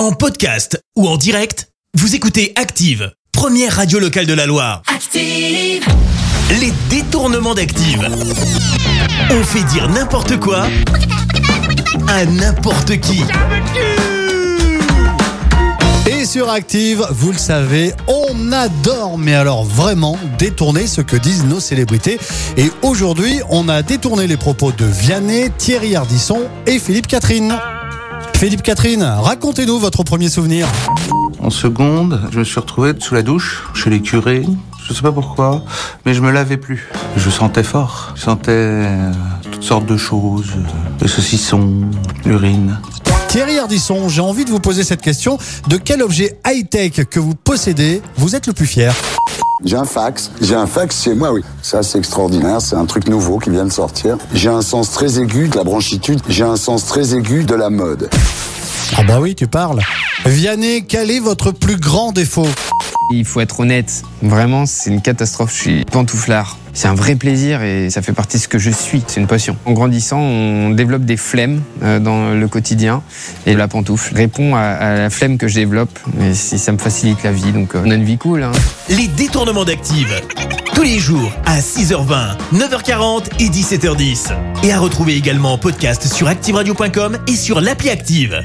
En podcast ou en direct, vous écoutez Active, première radio locale de la Loire. Active. Les détournements d'Active. On fait dire n'importe quoi à n'importe qui. Et sur Active, vous le savez, on adore, mais alors vraiment, détourner ce que disent nos célébrités. Et aujourd'hui, on a détourné les propos de Vianney, Thierry Ardisson et Philippe Catherine. Philippe Catherine, racontez-nous votre premier souvenir. En seconde, je me suis retrouvé sous la douche, chez les curés. Je sais pas pourquoi, mais je me lavais plus. Je sentais fort. Je sentais euh, toutes sortes de choses. euh, Le saucisson, l'urine. Thierry Ardisson, j'ai envie de vous poser cette question. De quel objet high-tech que vous possédez, vous êtes le plus fier? J'ai un fax. J'ai un fax chez moi, oui. Ça, c'est extraordinaire. C'est un truc nouveau qui vient de sortir. J'ai un sens très aigu de la branchitude. J'ai un sens très aigu de la mode. Ah bah oui, tu parles. Vianney, quel est votre plus grand défaut? Il faut être honnête, vraiment c'est une catastrophe, je suis pantouflard. C'est un vrai plaisir et ça fait partie de ce que je suis, c'est une passion. En grandissant, on développe des flemmes euh, dans le quotidien et la pantoufle répond à, la flemme que je développe et ça me facilite la vie, donc euh, on a une vie cool. Hein. Les détournements d'Active. Tous les jours à 6h20, 9h40 et 17h10. Et à retrouver également en podcast sur ActiveRadio.com et sur l'appli Active.